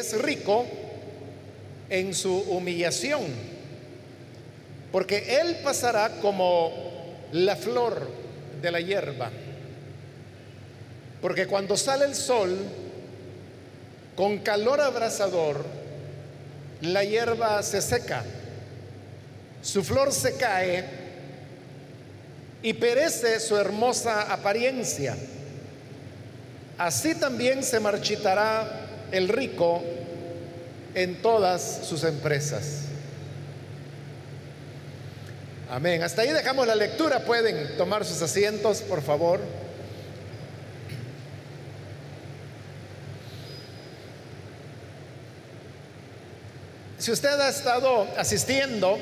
es rico en su humillación, porque él pasará como la flor de la hierba. Porque cuando sale el sol, con calor abrasador, la hierba se seca, su flor se cae y perece su hermosa apariencia. Así también se marchitará el rico en todas sus empresas. Amén. Hasta ahí dejamos la lectura. Pueden tomar sus asientos, por favor. Si usted ha estado asistiendo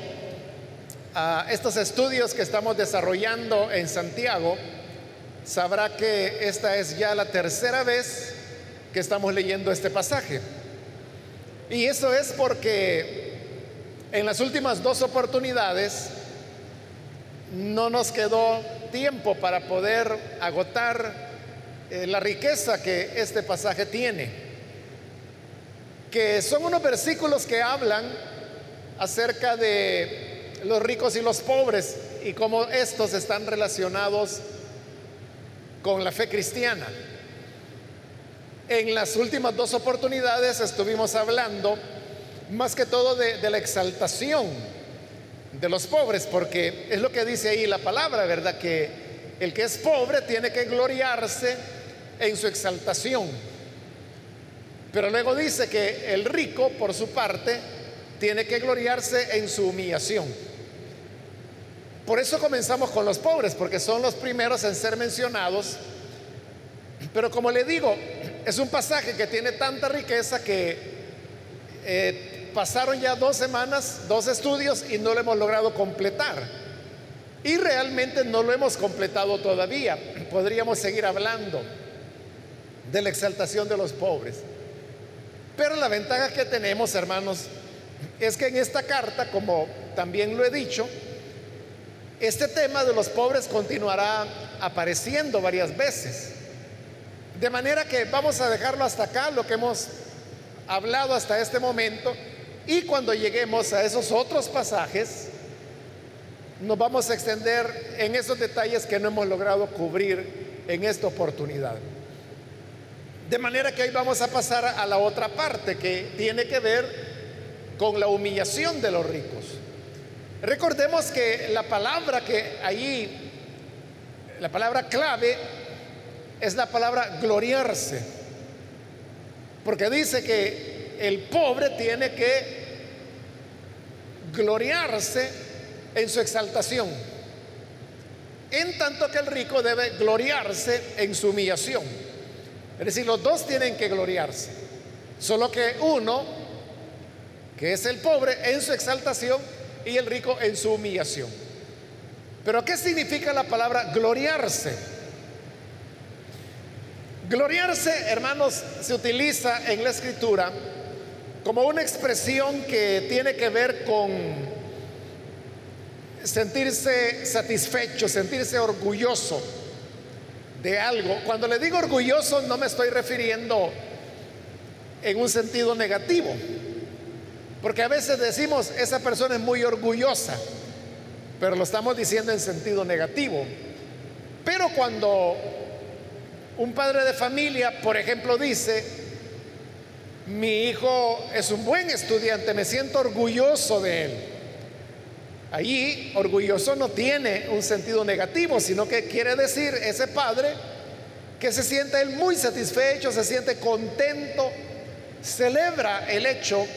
a estos estudios que estamos desarrollando en Santiago, sabrá que esta es ya la tercera vez que estamos leyendo este pasaje. Y eso es porque en las últimas dos oportunidades no nos quedó tiempo para poder agotar eh, la riqueza que este pasaje tiene que son unos versículos que hablan acerca de los ricos y los pobres y cómo estos están relacionados con la fe cristiana. En las últimas dos oportunidades estuvimos hablando más que todo de, la exaltación de los pobres, porque es lo que dice ahí la palabra, ¿verdad? Que el que es pobre tiene que gloriarse en su exaltación. Pero luego dice que el rico, por su parte, tiene que gloriarse en su humillación. Por eso comenzamos con los pobres, porque son los primeros en ser mencionados. Pero como le digo, es un pasaje que tiene tanta riqueza que eh, pasaron ya dos semanas, dos estudios y no lo hemos logrado completar. Y realmente no lo hemos completado todavía. Podríamos seguir hablando de la exaltación de los pobres. Pero la ventaja que tenemos, hermanos, es que en esta carta, como también lo he dicho, este tema de los pobres continuará apareciendo varias veces. De manera que vamos a dejarlo hasta acá, lo que hemos hablado hasta este momento, y cuando lleguemos a esos otros pasajes, nos vamos a extender en esos detalles que no hemos logrado cubrir en esta oportunidad. De manera que hoy vamos a pasar a la otra parte que tiene que ver con la humillación de los ricos. Recordemos que la palabra que ahí, la palabra clave es la palabra gloriarse. Porque dice que el pobre tiene que gloriarse en su exaltación. En tanto que el rico debe gloriarse en su humillación. Es decir, los dos tienen que gloriarse. Solo que uno, que es el pobre, en su exaltación y el rico en su humillación. Pero ¿qué significa la palabra gloriarse? Gloriarse, hermanos, se utiliza en la escritura como una expresión que tiene que ver con sentirse satisfecho, sentirse orgulloso de algo. Cuando le digo orgulloso no me estoy refiriendo en un sentido negativo, porque a veces decimos, esa persona es muy orgullosa, pero lo estamos diciendo en sentido negativo. Pero cuando un padre de familia, por ejemplo, dice, mi hijo es un buen estudiante, me siento orgulloso de él. Allí orgulloso no tiene un sentido negativo, sino que quiere decir ese padre que se siente él muy satisfecho, se siente contento, celebra el hecho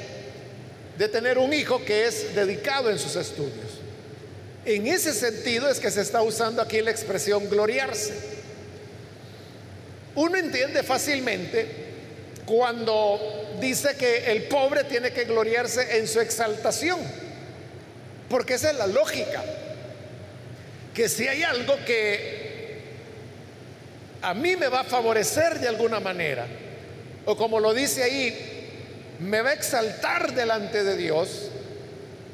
de tener un hijo que es dedicado en sus estudios. En ese sentido es que se está usando aquí la expresión gloriarse. Uno entiende fácilmente cuando dice que el pobre tiene que gloriarse en su exaltación porque esa es la lógica. Que si hay algo que a mí me va a favorecer de alguna manera, o como lo dice ahí, me va a exaltar delante de Dios,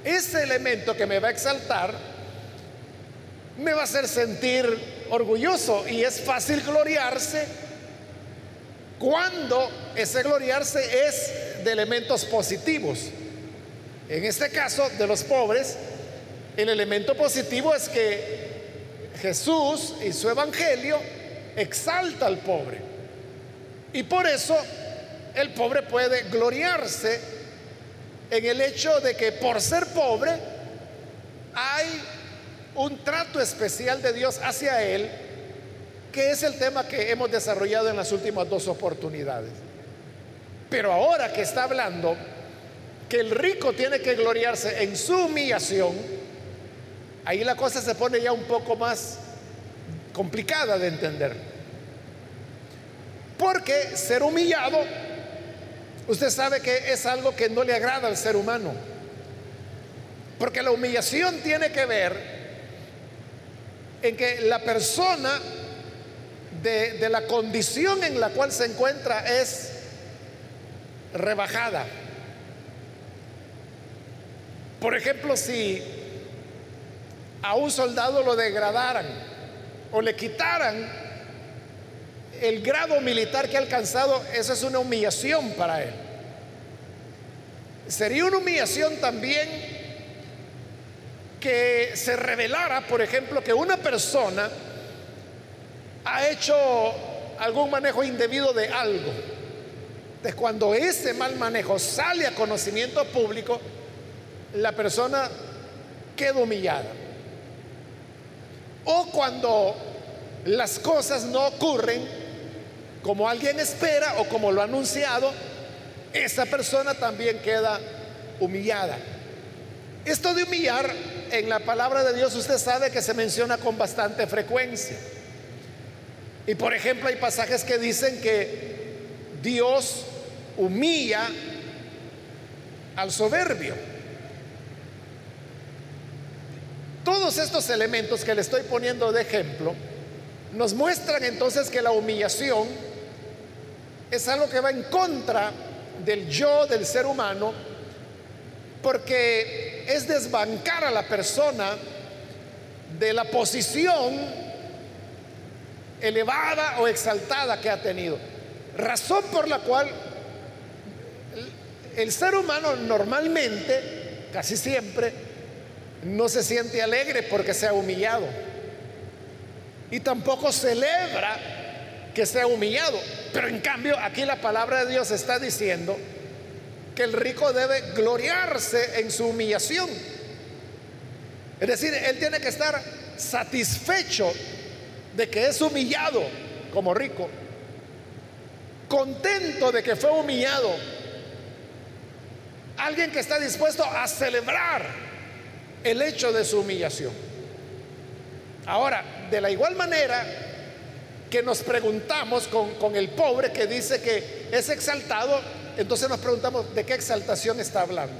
ese elemento que me va a exaltar me va a hacer sentir orgulloso y es fácil gloriarse cuando ese gloriarse es de elementos positivos. En este caso de los pobres, el elemento positivo es que Jesús y su evangelio exalta al pobre. Y por eso el pobre puede gloriarse en el hecho de que por ser pobre hay un trato especial de Dios hacia él, que es el tema que hemos desarrollado en las últimas dos oportunidades. Pero ahora que está hablando que el rico tiene que gloriarse en su humillación, ahí la cosa se pone ya un poco más complicada de entender. Porque ser humillado, usted sabe que es algo que no le agrada al ser humano. Porque la humillación tiene que ver en que la persona de, de la condición en la cual se encuentra es rebajada. Por ejemplo, si a un soldado lo degradaran o le quitaran el grado militar que ha alcanzado, eso es una humillación para él. Sería una humillación también que se revelara, por ejemplo, que una persona ha hecho algún manejo indebido de algo. Entonces, cuando ese mal manejo sale a conocimiento público, la persona queda humillada. O cuando las cosas no ocurren como alguien espera o como lo ha anunciado, esa persona también queda humillada. Esto de humillar en la palabra de Dios usted sabe que se menciona con bastante frecuencia. Y por ejemplo hay pasajes que dicen que Dios humilla al soberbio. Todos estos elementos que le estoy poniendo de ejemplo nos muestran entonces que la humillación es algo que va en contra del yo del ser humano porque es desbancar a la persona de la posición elevada o exaltada que ha tenido. Razón por la cual el ser humano normalmente, casi siempre, no se siente alegre porque sea humillado. Y tampoco celebra que sea humillado. Pero en cambio aquí la palabra de Dios está diciendo que el rico debe gloriarse en su humillación. Es decir, él tiene que estar satisfecho de que es humillado como rico, contento de que fue humillado, alguien que está dispuesto a celebrar el hecho de su humillación. Ahora, de la igual manera que nos preguntamos con, el pobre que dice que es exaltado, entonces nos preguntamos de qué exaltación está hablando.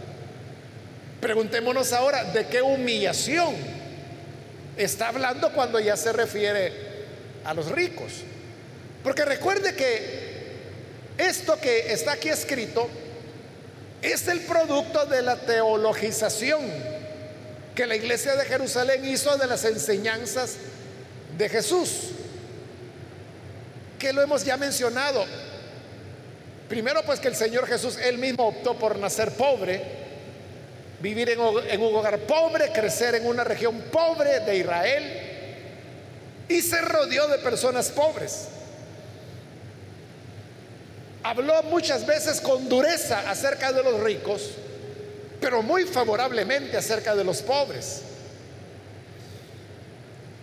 Preguntémonos ahora de qué humillación está hablando cuando ya se refiere a los ricos. Porque recuerde que esto que está aquí escrito es el producto de la teologización que la iglesia de Jerusalén hizo de las enseñanzas de Jesús, que lo hemos ya mencionado. Primero, pues que el Señor Jesús, él mismo optó por nacer pobre, vivir en, un hogar pobre, crecer en una región pobre de Israel y se rodeó de personas pobres. Habló muchas veces con dureza acerca de los ricos pero muy favorablemente acerca de los pobres.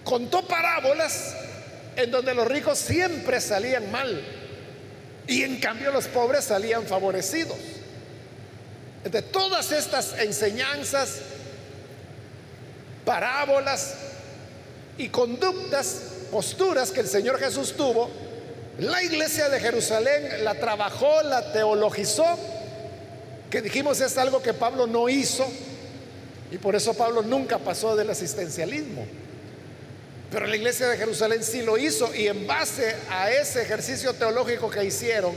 Contó parábolas en donde los ricos siempre salían mal y en cambio los pobres salían favorecidos. De todas estas enseñanzas, parábolas y conductas, posturas que el Señor Jesús tuvo, la iglesia de Jerusalén la trabajó, la teologizó que dijimos es algo que Pablo no hizo y por eso Pablo nunca pasó del asistencialismo. Pero la iglesia de Jerusalén sí lo hizo y en base a ese ejercicio teológico que hicieron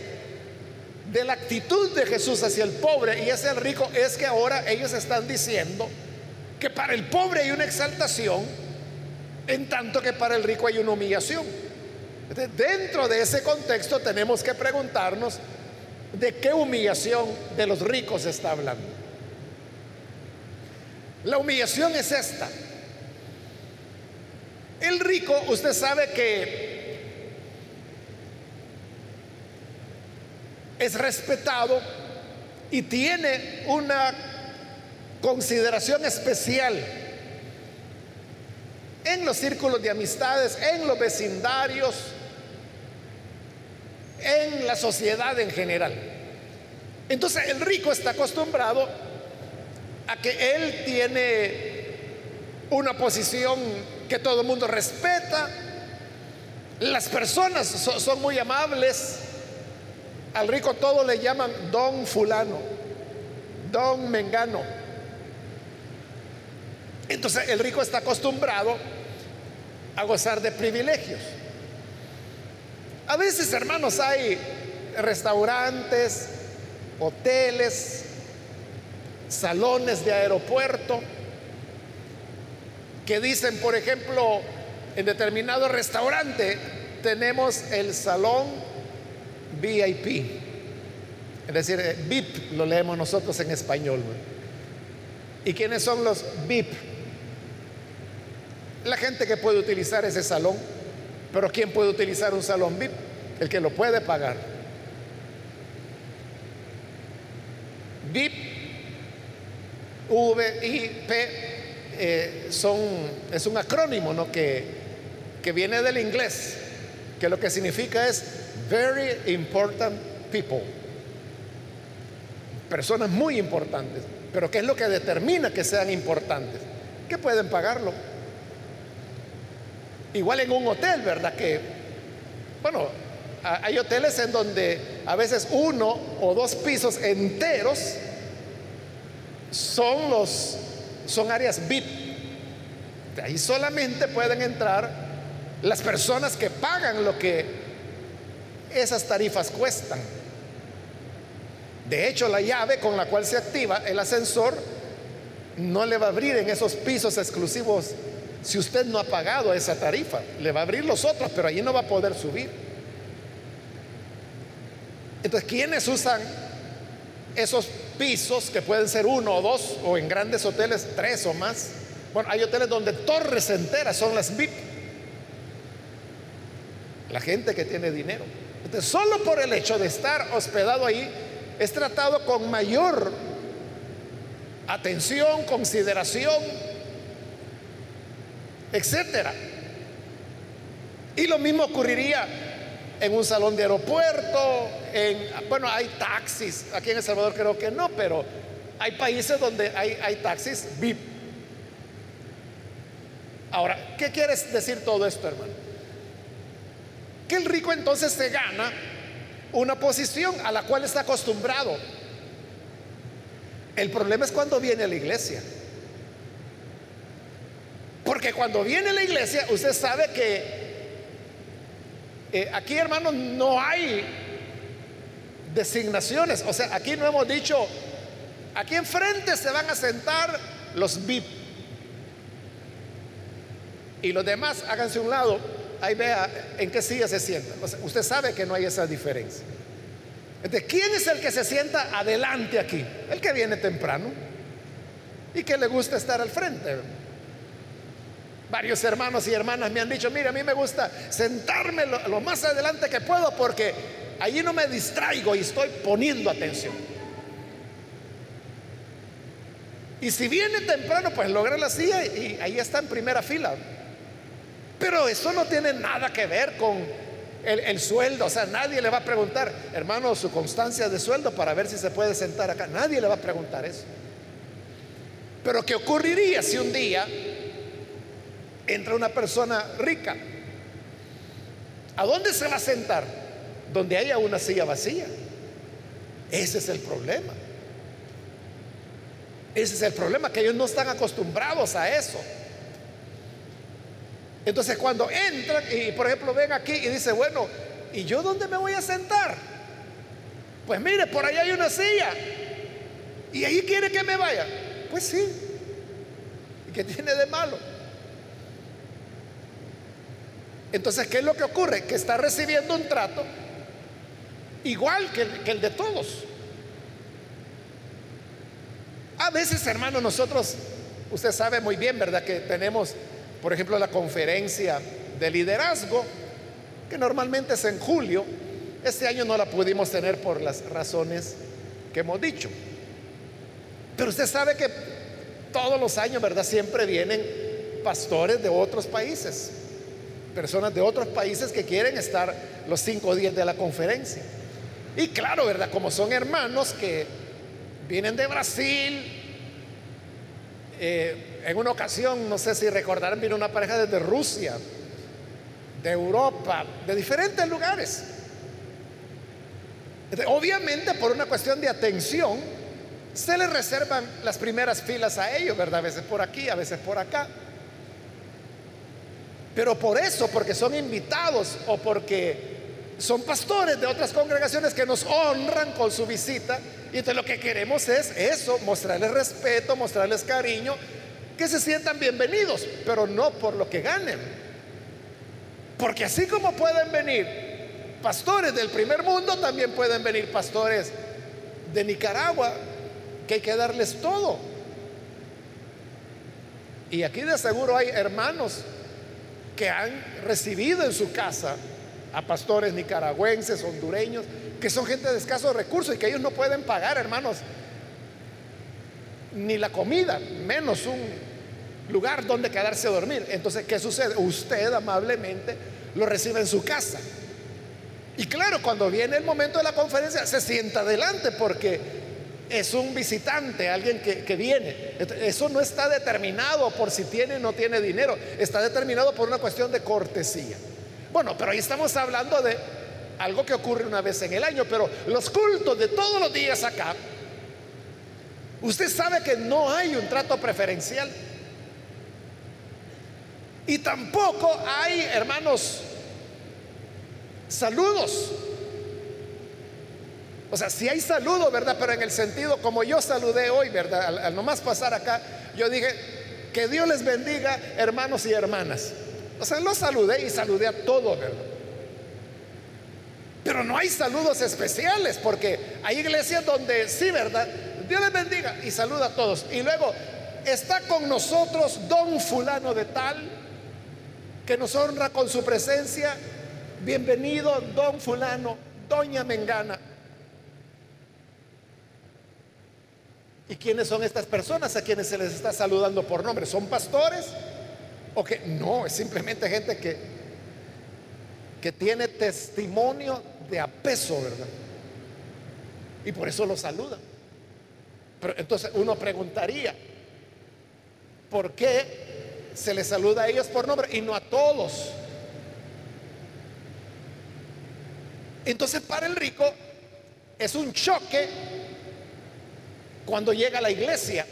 de la actitud de Jesús hacia el pobre y hacia el rico es que ahora ellos están diciendo que para el pobre hay una exaltación en tanto que para el rico hay una humillación. dentro de ese contexto tenemos que preguntarnos de qué humillación de los ricos está hablando. La humillación es esta. El rico, usted sabe que es respetado y tiene una consideración especial en los círculos de amistades, en los vecindarios, en la sociedad en general. Entonces el rico está acostumbrado a que él tiene una posición que todo el mundo respeta, las personas son muy amables, al rico todo le llaman don fulano, don mengano. Entonces el rico está acostumbrado a gozar de privilegios. A veces, hermanos, hay restaurantes, hoteles, salones de aeropuerto que dicen, por ejemplo, en determinado restaurante tenemos el salón VIP. Es decir, eh, VIP lo leemos nosotros en español. ¿Y quiénes son los VIP? La gente que puede utilizar ese salón pero ¿quién puede utilizar un salón VIP? El que lo puede pagar. VIP, V, I, P, eh, son, es un acrónimo ¿no? que, que viene del inglés, que lo que significa es Very Important People. Personas muy importantes. Pero ¿qué es lo que determina que sean importantes? Que pueden pagarlo. Igual en un hotel, ¿verdad? Que, bueno, hay hoteles en donde a veces uno o dos pisos enteros son los son áreas VIP. Ahí solamente pueden entrar las personas que pagan lo que esas tarifas cuestan. De hecho, la llave con la cual se activa el ascensor no le va a abrir en esos pisos exclusivos si usted no ha pagado esa tarifa. Le va a abrir los otros, pero allí no va a poder subir. Entonces, ¿quiénes usan esos pisos que pueden ser uno o dos, o en grandes hoteles tres o más? Bueno, hay hoteles donde torres enteras son las VIP. La gente que tiene dinero. Entonces, solo por el hecho de estar hospedado ahí, es tratado con mayor atención, consideración, etcétera. Y lo mismo ocurriría en un salón de aeropuerto, en, bueno, hay taxis, aquí en El Salvador creo que no, pero hay países donde hay, taxis VIP. Ahora, ¿qué quieres decir todo esto, hermano? Que el rico entonces se gana una posición a la cual está acostumbrado. El problema es cuando viene a la iglesia. Porque cuando viene la iglesia, usted sabe que eh, aquí, hermanos, no hay designaciones. O sea, aquí no hemos dicho, aquí enfrente se van a sentar los VIP. Y los demás, háganse un lado, ahí vea en qué silla se sientan. usted sabe que no hay esa diferencia. Entonces, ¿quién es el que se sienta adelante aquí? El que viene temprano y que le gusta estar al frente. Varios hermanos y hermanas me han dicho, mira, a mí me gusta sentarme lo, más adelante que puedo porque allí no me distraigo y estoy poniendo atención. Y si viene temprano, pues logra la silla y ahí está en primera fila. Pero eso no tiene nada que ver con el, el, sueldo. O sea, nadie le va a preguntar, hermano, su constancia de sueldo para ver si se puede sentar acá. Nadie le va a preguntar eso. Pero ¿qué ocurriría si un día entra una persona rica. ¿A dónde se va a sentar? Donde haya una silla vacía. Ese es el problema. Ese es el problema, que ellos no están acostumbrados a eso. Entonces cuando entran y por ejemplo ven aquí y dice, bueno, ¿y yo dónde me voy a sentar? Pues mire, por allá hay una silla. Y ahí quiere que me vaya. Pues sí. ¿Y qué tiene de malo? Entonces, ¿qué es lo que ocurre? Que está recibiendo un trato igual que el, de todos. A veces, hermano, nosotros, usted sabe muy bien, ¿verdad? Que tenemos, por ejemplo, la conferencia de liderazgo, que normalmente es en julio. Este año no la pudimos tener por las razones que hemos dicho. Pero usted sabe que todos los años, ¿verdad? Siempre vienen pastores de otros países, personas de otros países que quieren estar los cinco días de la conferencia. Y claro, ¿verdad? Como son hermanos que vienen de Brasil, eh, en una ocasión, no sé si recordarán, vino una pareja desde Rusia, de Europa, de diferentes lugares. Obviamente por una cuestión de atención, se les reservan las primeras filas a ellos, ¿verdad? A veces por aquí, a veces por acá. Pero por eso, porque son invitados o porque son pastores de otras congregaciones que nos honran con su visita, y entonces lo que queremos es eso, mostrarles respeto, mostrarles cariño, que se sientan bienvenidos, pero no por lo que ganen. Porque así como pueden venir pastores del primer mundo, también pueden venir pastores de Nicaragua, que hay que darles todo. Y aquí de seguro hay hermanos que han recibido en su casa a pastores nicaragüenses, hondureños, que son gente de escasos recursos y que ellos no pueden pagar, hermanos, ni la comida, menos un lugar donde quedarse a dormir. Entonces, ¿qué sucede? Usted amablemente lo recibe en su casa. Y claro, cuando viene el momento de la conferencia, se sienta adelante porque es un visitante, alguien que, viene. Eso no está determinado por si tiene o no tiene dinero, está determinado por una cuestión de cortesía. Bueno, pero ahí estamos hablando de algo que ocurre una vez en el año, pero los cultos de todos los días acá, usted sabe que no hay un trato preferencial. Y tampoco hay, hermanos, saludos. O sea, si hay saludo, ¿verdad? Pero en el sentido como yo saludé hoy, ¿verdad? Al, al, nomás pasar acá, yo dije, que Dios les bendiga, hermanos y hermanas. O sea, los saludé y saludé a todos, ¿verdad? Pero no hay saludos especiales, porque hay iglesias donde sí, ¿verdad? Dios les bendiga y saluda a todos. Y luego está con nosotros don fulano de tal, que nos honra con su presencia. Bienvenido, don fulano, doña Mengana. ¿Y quiénes son estas personas a quienes se les está saludando por nombre? ¿Son pastores? ¿O que no? Es simplemente gente que, que tiene testimonio de apeso, ¿verdad? Y por eso lo saludan. Pero entonces uno preguntaría, ¿por qué se les saluda a ellos por nombre y no a todos? Entonces para el rico es un choque cuando llega a la iglesia.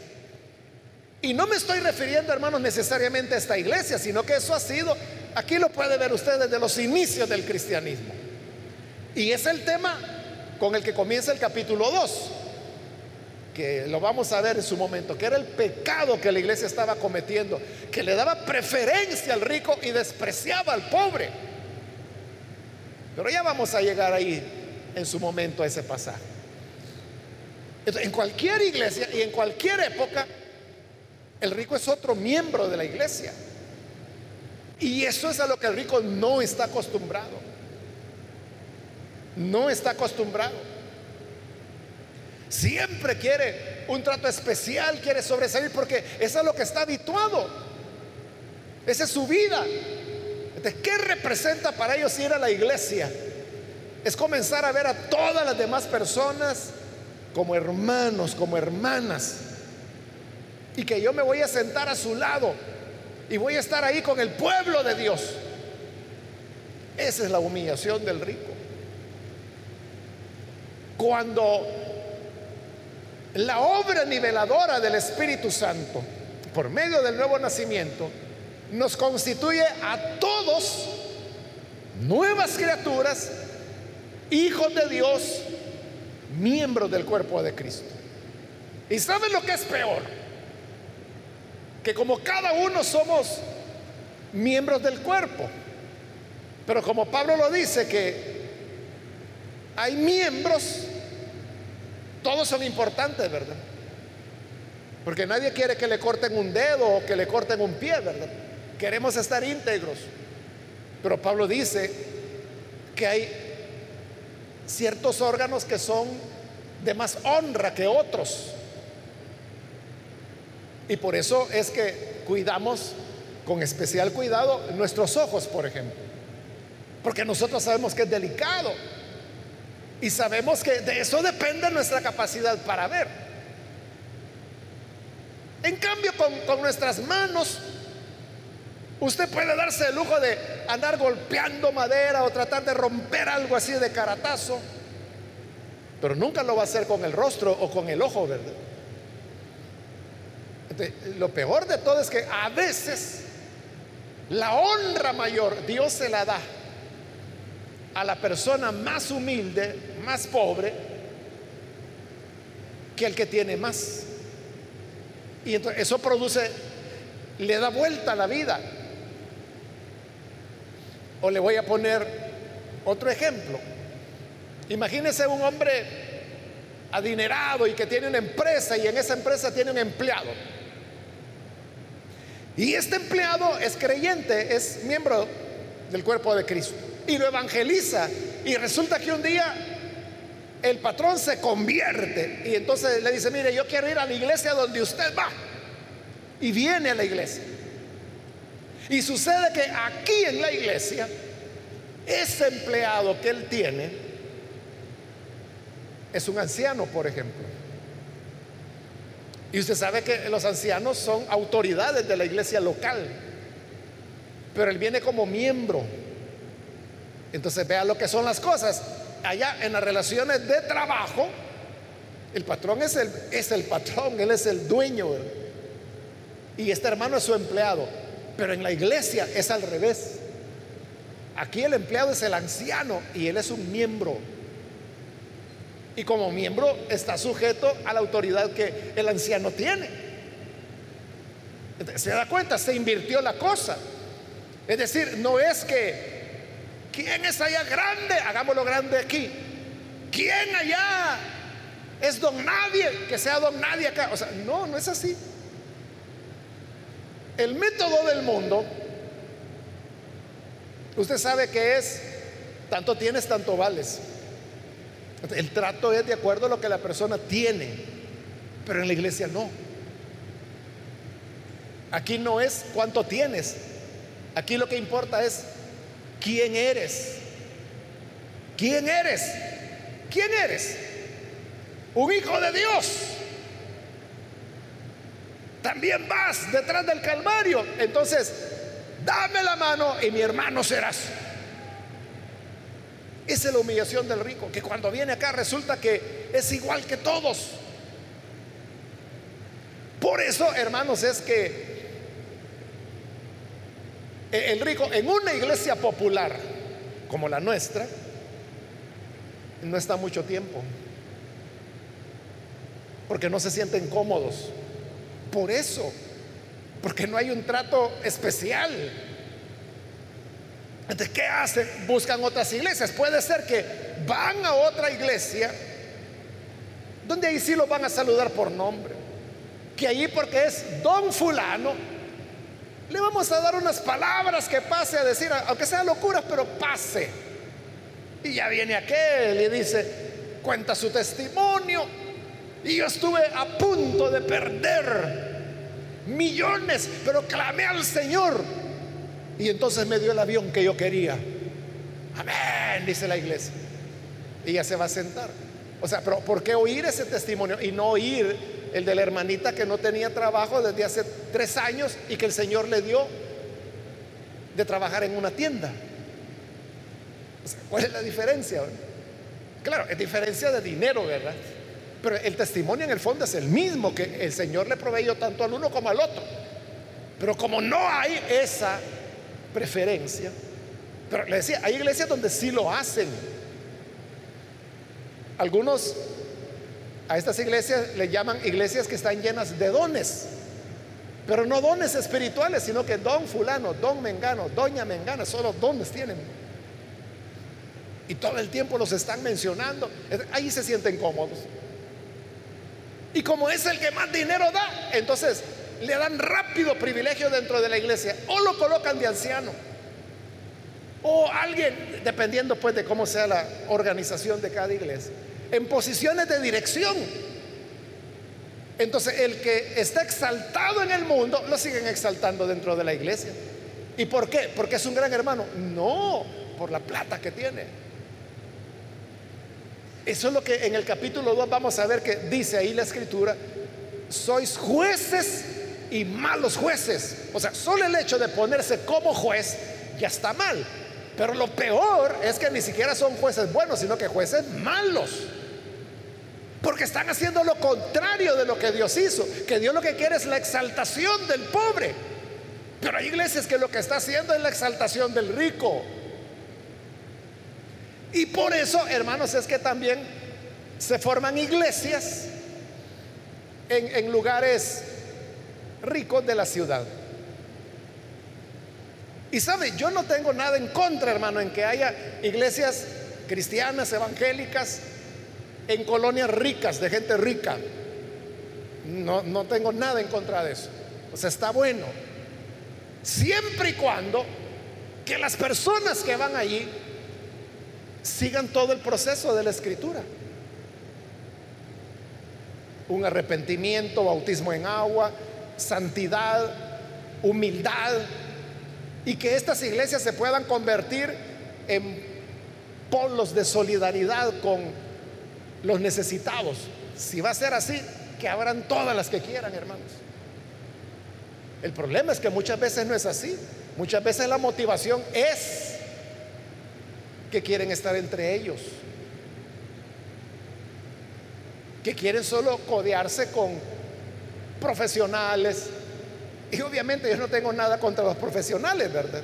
Y no me estoy refiriendo, hermanos, necesariamente a esta iglesia, sino que eso ha sido, aquí lo puede ver usted desde los inicios del cristianismo. Y es el tema con el que comienza el capítulo 2, que lo vamos a ver en su momento, que era el pecado que la iglesia estaba cometiendo, que le daba preferencia al rico y despreciaba al pobre. Pero ya vamos a llegar ahí en su momento a ese pasaje. En cualquier iglesia y en cualquier época, el rico es otro miembro de la iglesia. Y eso es a lo que el rico no está acostumbrado. No está acostumbrado. Siempre quiere un trato especial, quiere sobresalir porque es lo que está habituado. Esa es su vida. ¿qué representa para ellos ir a la iglesia? Es comenzar a ver a todas las demás personas como hermanos, como hermanas y que yo me voy a sentar a su lado y voy a estar ahí con el pueblo de Dios. Esa es la humillación del rico. Cuando la obra niveladora del Espíritu Santo, por medio del nuevo nacimiento, nos constituye a todos nuevas criaturas, hijos de Dios, miembros del cuerpo de Cristo. ¿Y saben lo que es peor? que como cada uno somos miembros del cuerpo, pero como Pablo lo dice, que hay miembros, todos son importantes, ¿verdad? Porque nadie quiere que le corten un dedo o que le corten un pie, ¿verdad? Queremos estar íntegros. Pero Pablo dice que hay ciertos órganos que son de más honra que otros. Y por eso es que cuidamos con especial cuidado nuestros ojos, por ejemplo. Porque nosotros sabemos que es delicado. Y sabemos que de eso depende nuestra capacidad para ver. En cambio, con, nuestras manos, usted puede darse el lujo de andar golpeando madera o tratar de romper algo así de caratazo. Pero nunca lo va a hacer con el rostro o con el ojo, lo peor de todo es que a veces la honra mayor Dios se la da a la persona más humilde, más pobre, que el que tiene más. Y entonces eso produce, le da vuelta a la vida. O le voy a poner otro ejemplo. Imagínese un hombre adinerado y que tiene una empresa y en esa empresa tiene un empleado. Y este empleado es creyente, es miembro del cuerpo de Cristo. Y lo evangeliza. Y resulta que un día el patrón se convierte. Y entonces le dice, mire, yo quiero ir a la iglesia donde usted va. Y viene a la iglesia. Y sucede que aquí en la iglesia, ese empleado que él tiene es un anciano, por ejemplo. Y usted sabe que los ancianos son autoridades de la iglesia local, pero él viene como miembro. Entonces vea lo que son las cosas. Allá en las relaciones de trabajo, el patrón es el, es el patrón, él es el dueño. Y este hermano es su empleado. Pero en la iglesia es al revés. Aquí el empleado es el anciano y él es un miembro y como miembro está sujeto a la autoridad que el anciano tiene. ¿Se da cuenta? Se invirtió la cosa. Es decir, no es que ¿quién es allá grande? Hagámoslo grande aquí. ¿Quién allá es don nadie? Que sea don nadie acá. O sea, no, no es así. El método del mundo, usted sabe que es, tanto tienes, tanto vales. El trato es de acuerdo a lo que la persona tiene, pero en la iglesia no. Aquí no es cuánto tienes, aquí lo que importa es quién eres. ¿Quién eres? ¿Quién eres? Un hijo de Dios. También vas detrás del Calvario. Entonces, dame la mano y mi hermano serás. Esa es la humillación del rico, que cuando viene acá resulta que es igual que todos. Por eso, hermanos, es que el rico en una iglesia popular como la nuestra no está mucho tiempo, porque no se sienten cómodos. Por eso, porque no hay un trato especial entonces, ¿qué hacen? Buscan otras iglesias. Puede ser que van a otra iglesia donde ahí sí lo van a saludar por nombre. Que allí porque es don fulano, le vamos a dar unas palabras que pase a decir, aunque sea locura, pero pase. Y ya viene aquel y dice, cuenta su testimonio. Y yo estuve a punto de perder millones, pero clamé al Señor y entonces me dio el avión que yo quería. Amén, dice la iglesia. Y ya se va a sentar. O sea, pero ¿por qué oír ese testimonio y no oír el de la hermanita que no tenía trabajo desde hace tres años y que el Señor le dio de trabajar en una tienda? ¿Cuál es la diferencia? Claro, es diferencia de dinero, ¿verdad? Pero el testimonio en el fondo es el mismo, que el Señor le proveyó tanto al uno como al otro. Pero como no hay esa preferencia. Pero le decía, hay iglesias donde sí lo hacen. Algunos a estas iglesias le llaman iglesias que están llenas de dones. Pero no dones espirituales, sino que don fulano, don mengano, doña mengana, solo dones tienen. Y todo el tiempo los están mencionando. Ahí se sienten cómodos. Y como es el que más dinero da, entonces le dan rápido privilegio dentro de la iglesia. O lo colocan de anciano. O alguien, dependiendo pues de cómo sea la organización de cada iglesia, en posiciones de dirección. Entonces el que está exaltado en el mundo, lo siguen exaltando dentro de la iglesia. ¿Y por qué? Porque es un gran hermano. No, por la plata que tiene. Eso es lo que en el capítulo 2 vamos a ver que dice ahí la escritura. Sois jueces y malos jueces. O sea, solo el hecho de ponerse como juez ya está mal. Pero lo peor es que ni siquiera son jueces buenos, sino que jueces malos. Porque están haciendo lo contrario de lo que Dios hizo. Que Dios lo que quiere es la exaltación del pobre. Pero hay iglesias que lo que está haciendo es la exaltación del rico. Y por eso, hermanos, es que también se forman iglesias en, lugares ricos de la ciudad. Y sabe, yo no tengo nada en contra, hermano, en que haya iglesias cristianas, evangélicas, en colonias ricas, de gente rica. No, no tengo nada en contra de eso. O sea, está bueno. Siempre y cuando que las personas que van allí sigan todo el proceso de la escritura. Un arrepentimiento, bautismo en agua, santidad, humildad, y que estas iglesias se puedan convertir en polos de solidaridad con los necesitados. Si va a ser así, que abran todas las que quieran, hermanos. El problema es que muchas veces no es así. Muchas veces la motivación es que quieren estar entre ellos. Que quieren solo codearse con profesionales. Y obviamente yo no tengo nada contra los profesionales, ¿verdad?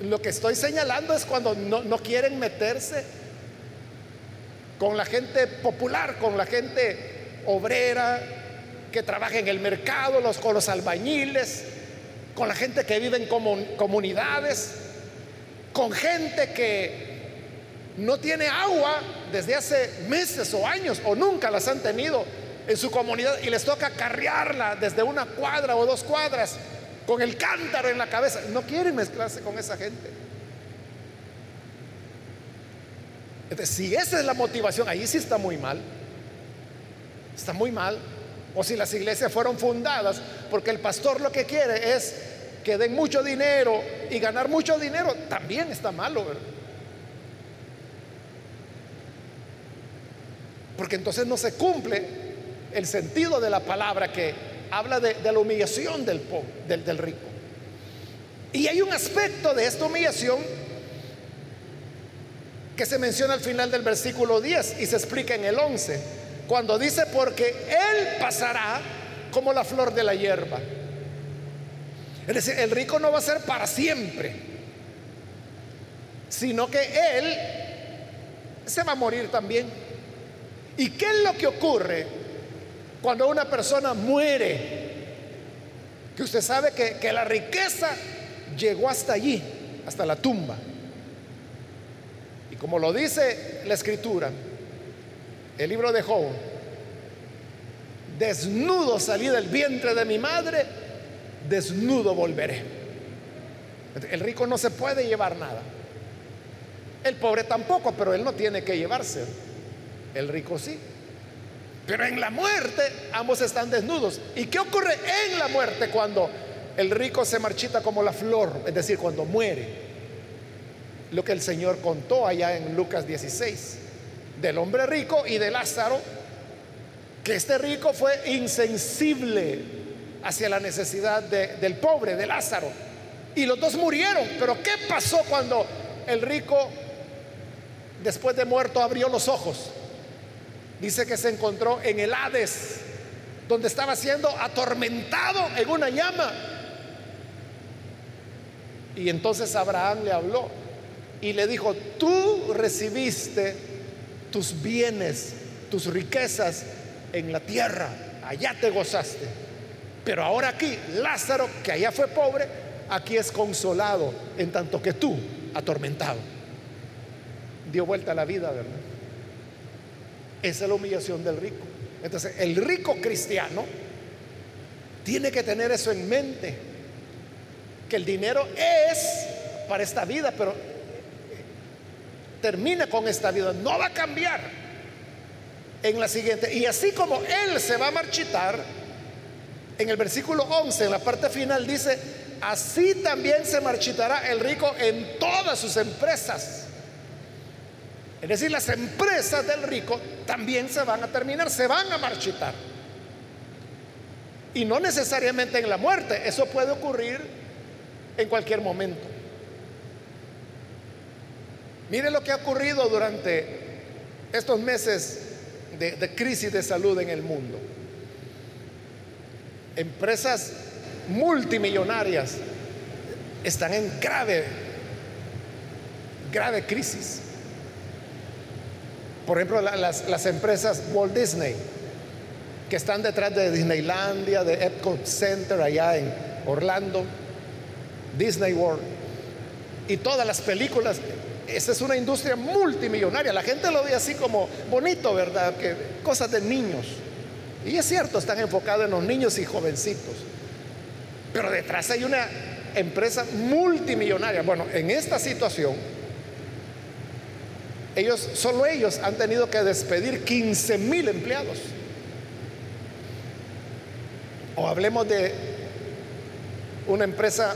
Lo que estoy señalando es cuando no, no quieren meterse con la gente popular, con la gente obrera, que trabaja en el mercado, los, con los albañiles, con la gente que vive en comunidades, con gente que no tiene agua desde hace meses o años o nunca las han tenido en su comunidad y les toca carriarla desde una cuadra o dos cuadras con el cántaro en la cabeza. No quieren mezclarse con esa gente. si esa es la motivación, ahí sí está muy mal. Está muy mal. O si las iglesias fueron fundadas porque el pastor lo que quiere es que den mucho dinero y ganar mucho dinero, también está malo. Porque entonces no se cumple el sentido de la palabra que habla de, la humillación del, del, del rico. Y hay un aspecto de esta humillación que se menciona al final del versículo 10 y se explica en el 11 cuando dice, porque Él pasará como la flor de la hierba. Es decir, el rico no va a ser para siempre, sino que Él se va a morir también. ¿Y qué es lo que ocurre cuando una persona muere? Que usted sabe que, que la riqueza llegó hasta allí, hasta la tumba. Y como lo dice la escritura, el libro de Job, desnudo salí del vientre de mi madre, desnudo volveré. El rico no se puede llevar nada. El pobre tampoco, pero él no tiene que llevarse. El rico sí. Pero en la muerte ambos están desnudos. ¿Y qué ocurre en la muerte cuando el rico se marchita como la flor? Es decir, cuando muere. Lo que el Señor contó allá en Lucas 16 del hombre rico y de Lázaro, que este rico fue insensible hacia la necesidad del pobre, de Lázaro. Y los dos murieron. Pero ¿qué pasó cuando el rico, después de muerto, abrió los ojos? Dice que se encontró en el Hades, donde estaba siendo atormentado en una llama. Y entonces Abraham le habló y le dijo, tú recibiste tus bienes, tus riquezas en la tierra, allá te gozaste. Pero ahora aquí, Lázaro, que allá fue pobre, aquí es consolado, en tanto que tú, atormentado. dio vuelta a la vida, ¿verdad? Esa es la humillación del rico. Entonces, el rico cristiano tiene que tener eso en mente, que el dinero es para esta vida, pero termina con esta vida, no va a cambiar en la siguiente. Y así como Él se va a marchitar, en el versículo 11, en la parte final, dice, así también se marchitará el rico en todas sus empresas. Es decir, las empresas del rico también se van a terminar, se van a marchitar. Y no necesariamente en la muerte, eso puede ocurrir en cualquier momento. Mire lo que ha ocurrido durante estos meses de, crisis de salud en el mundo. Empresas multimillonarias están en grave, grave crisis. Por ejemplo, las, empresas Walt Disney, que están detrás de Disneylandia, de Epcot Center allá en Orlando, Disney World, y todas las películas esa es una industria multimillonaria. La gente lo ve así como bonito, ¿verdad? Que cosas de niños. Y es cierto, están enfocados en los niños y jovencitos. Pero detrás hay una empresa multimillonaria. Bueno, en esta situación, ellos, solo ellos han tenido que despedir 15 mil empleados. O hablemos de una empresa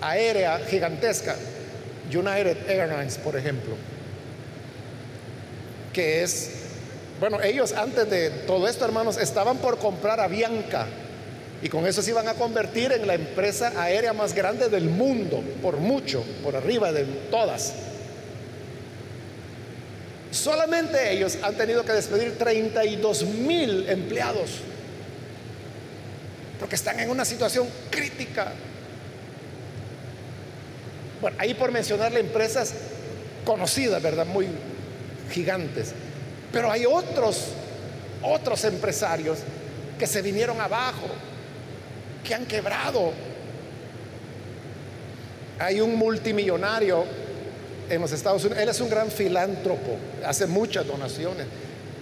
aérea gigantesca, United Airlines, por ejemplo, que es, bueno, ellos antes de todo esto, hermanos, estaban por comprar a Bianca y con eso se iban a convertir en la empresa aérea más grande del mundo, por mucho, por arriba de todas. Solamente ellos han tenido que despedir 32 mil empleados, porque están en una situación crítica bueno, ahí por mencionarle empresas conocidas, ¿verdad? Muy gigantes. Pero hay otros, otros empresarios que se vinieron abajo, que han quebrado. Hay un multimillonario en los Estados Unidos, él es un gran filántropo, hace muchas donaciones.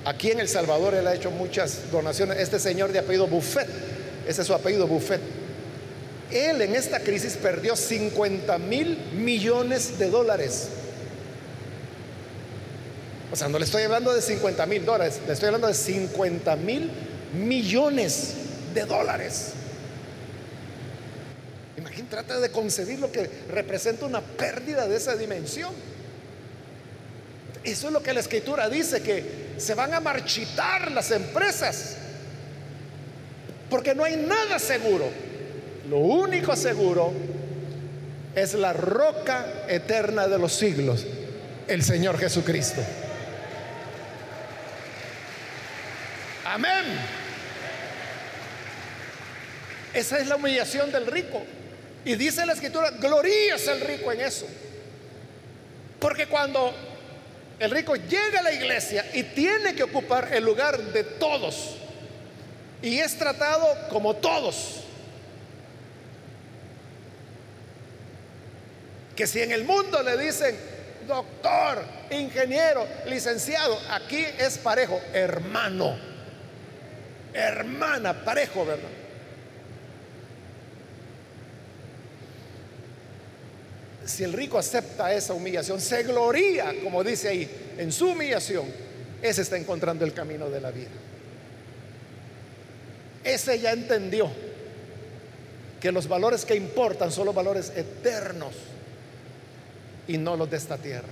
Aquí en El Salvador él ha hecho muchas donaciones. Este señor de apellido Buffet, ese es su apellido Buffet él en esta crisis perdió 50 mil millones de dólares. O sea, no le estoy hablando de 50 mil dólares, le estoy hablando de 50 mil millones de dólares. Imagínate, trata de concebir lo que representa una pérdida de esa dimensión. Eso es lo que la escritura dice, que se van a marchitar las empresas, porque no hay nada seguro. Lo único seguro es la roca eterna de los siglos, el Señor Jesucristo. Amén. Esa es la humillación del rico. Y dice la escritura, es el rico en eso. Porque cuando el rico llega a la iglesia y tiene que ocupar el lugar de todos, y es tratado como todos, Que si en el mundo le dicen doctor, ingeniero, licenciado, aquí es parejo, hermano, hermana, parejo, ¿verdad? Si el rico acepta esa humillación, se gloría, como dice ahí, en su humillación, ese está encontrando el camino de la vida. Ese ya entendió que los valores que importan son los valores eternos y no los de esta tierra.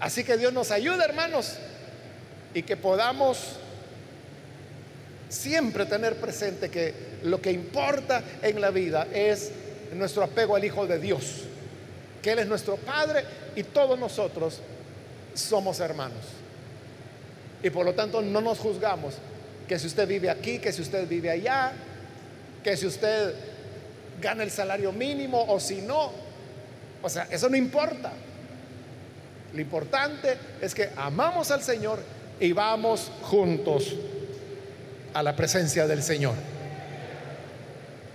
Así que Dios nos ayuda, hermanos, y que podamos siempre tener presente que lo que importa en la vida es nuestro apego al Hijo de Dios, que Él es nuestro Padre y todos nosotros somos hermanos. Y por lo tanto no nos juzgamos que si usted vive aquí, que si usted vive allá, que si usted gana el salario mínimo o si no. O sea, eso no importa. Lo importante es que amamos al Señor y vamos juntos a la presencia del Señor.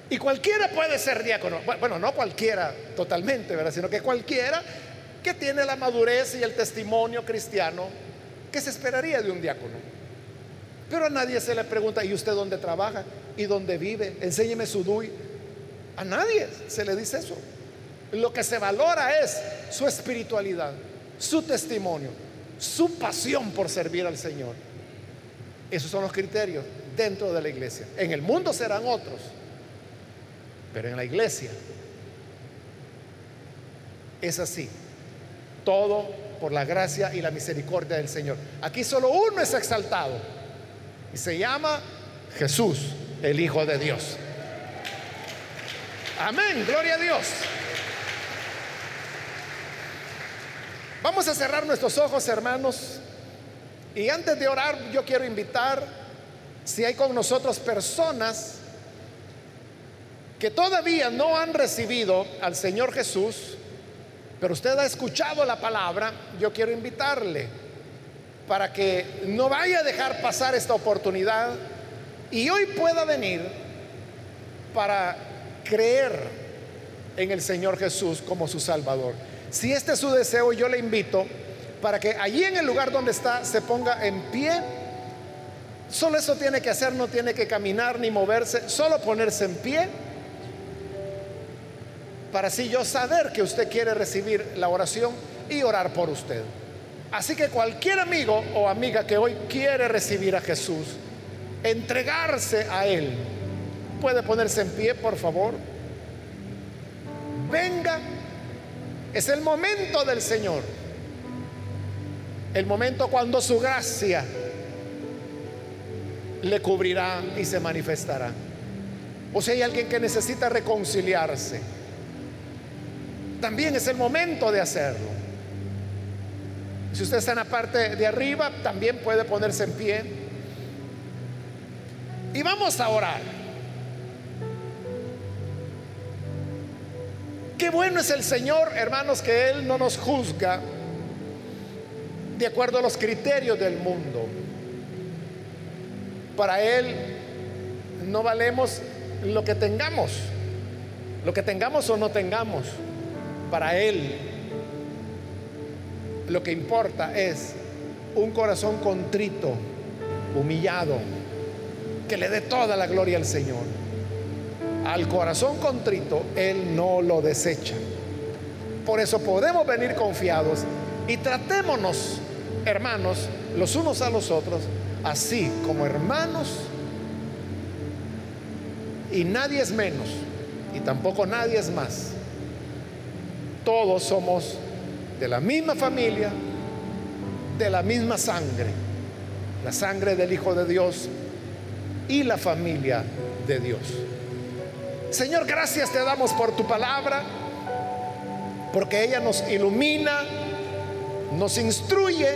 Y cualquiera puede ser diácono. Bueno, no cualquiera totalmente, ¿verdad? Sino que cualquiera que tiene la madurez y el testimonio cristiano que se esperaría de un diácono. Pero a nadie se le pregunta, ¿y usted dónde trabaja? ¿Y dónde vive? Enséñeme su DUI. A nadie se le dice eso. Lo que se valora es su espiritualidad, su testimonio, su pasión por servir al Señor. Esos son los criterios dentro de la iglesia. En el mundo serán otros, pero en la iglesia es así. Todo por la gracia y la misericordia del Señor. Aquí solo uno es exaltado y se llama Jesús, el Hijo de Dios. Amén, gloria a Dios. Vamos a cerrar nuestros ojos, hermanos. Y antes de orar, yo quiero invitar, si hay con nosotros personas que todavía no han recibido al Señor Jesús, pero usted ha escuchado la palabra, yo quiero invitarle para que no vaya a dejar pasar esta oportunidad y hoy pueda venir para creer en el Señor Jesús como su Salvador. Si este es su deseo, yo le invito para que allí en el lugar donde está se ponga en pie. Solo eso tiene que hacer, no tiene que caminar ni moverse, solo ponerse en pie para así yo saber que usted quiere recibir la oración y orar por usted. Así que cualquier amigo o amiga que hoy quiere recibir a Jesús, entregarse a Él, puede ponerse en pie, por favor. Venga, es el momento del Señor. El momento cuando su gracia le cubrirá y se manifestará. O si hay alguien que necesita reconciliarse, también es el momento de hacerlo. Si usted está en la parte de arriba, también puede ponerse en pie. Y vamos a orar. Bueno es el Señor, hermanos, que Él no nos juzga de acuerdo a los criterios del mundo. Para Él no valemos lo que tengamos, lo que tengamos o no tengamos. Para Él lo que importa es un corazón contrito, humillado, que le dé toda la gloria al Señor. Al corazón contrito, Él no lo desecha. Por eso podemos venir confiados y tratémonos, hermanos, los unos a los otros, así como hermanos. Y nadie es menos, y tampoco nadie es más. Todos somos de la misma familia, de la misma sangre, la sangre del Hijo de Dios y la familia de Dios. Señor, gracias te damos por tu palabra, porque ella nos ilumina, nos instruye,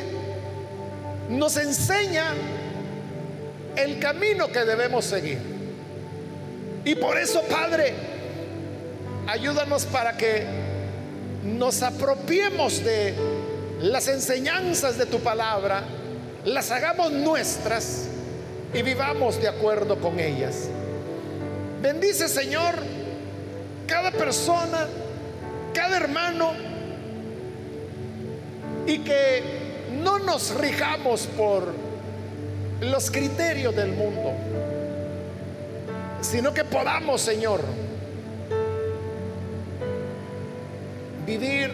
nos enseña el camino que debemos seguir. Y por eso, Padre, ayúdanos para que nos apropiemos de las enseñanzas de tu palabra, las hagamos nuestras y vivamos de acuerdo con ellas. Bendice, Señor, cada persona, cada hermano, y que no nos rijamos por los criterios del mundo, sino que podamos, Señor, vivir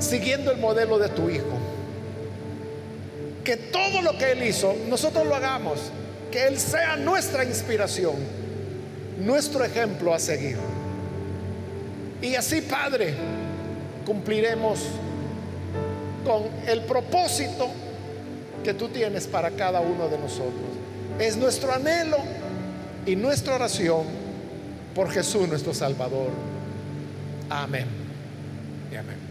siguiendo el modelo de tu Hijo. Que todo lo que Él hizo, nosotros lo hagamos. Que Él sea nuestra inspiración, nuestro ejemplo a seguir. Y así, Padre, cumpliremos con el propósito que tú tienes para cada uno de nosotros. Es nuestro anhelo y nuestra oración por Jesús nuestro Salvador. Amén. Y amén.